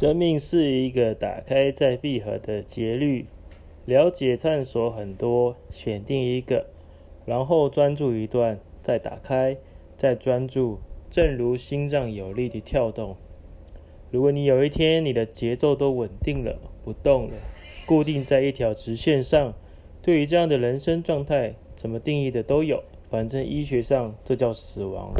生命是一个打开再闭合的节律了解探索很多选定一个然后专注一段再打开再专注正如心脏有力的跳动。如果你有一天你的节奏都稳定了不动了固定在一条直线上对于这样的人生状态怎么定义的都有反正医学上这叫死亡。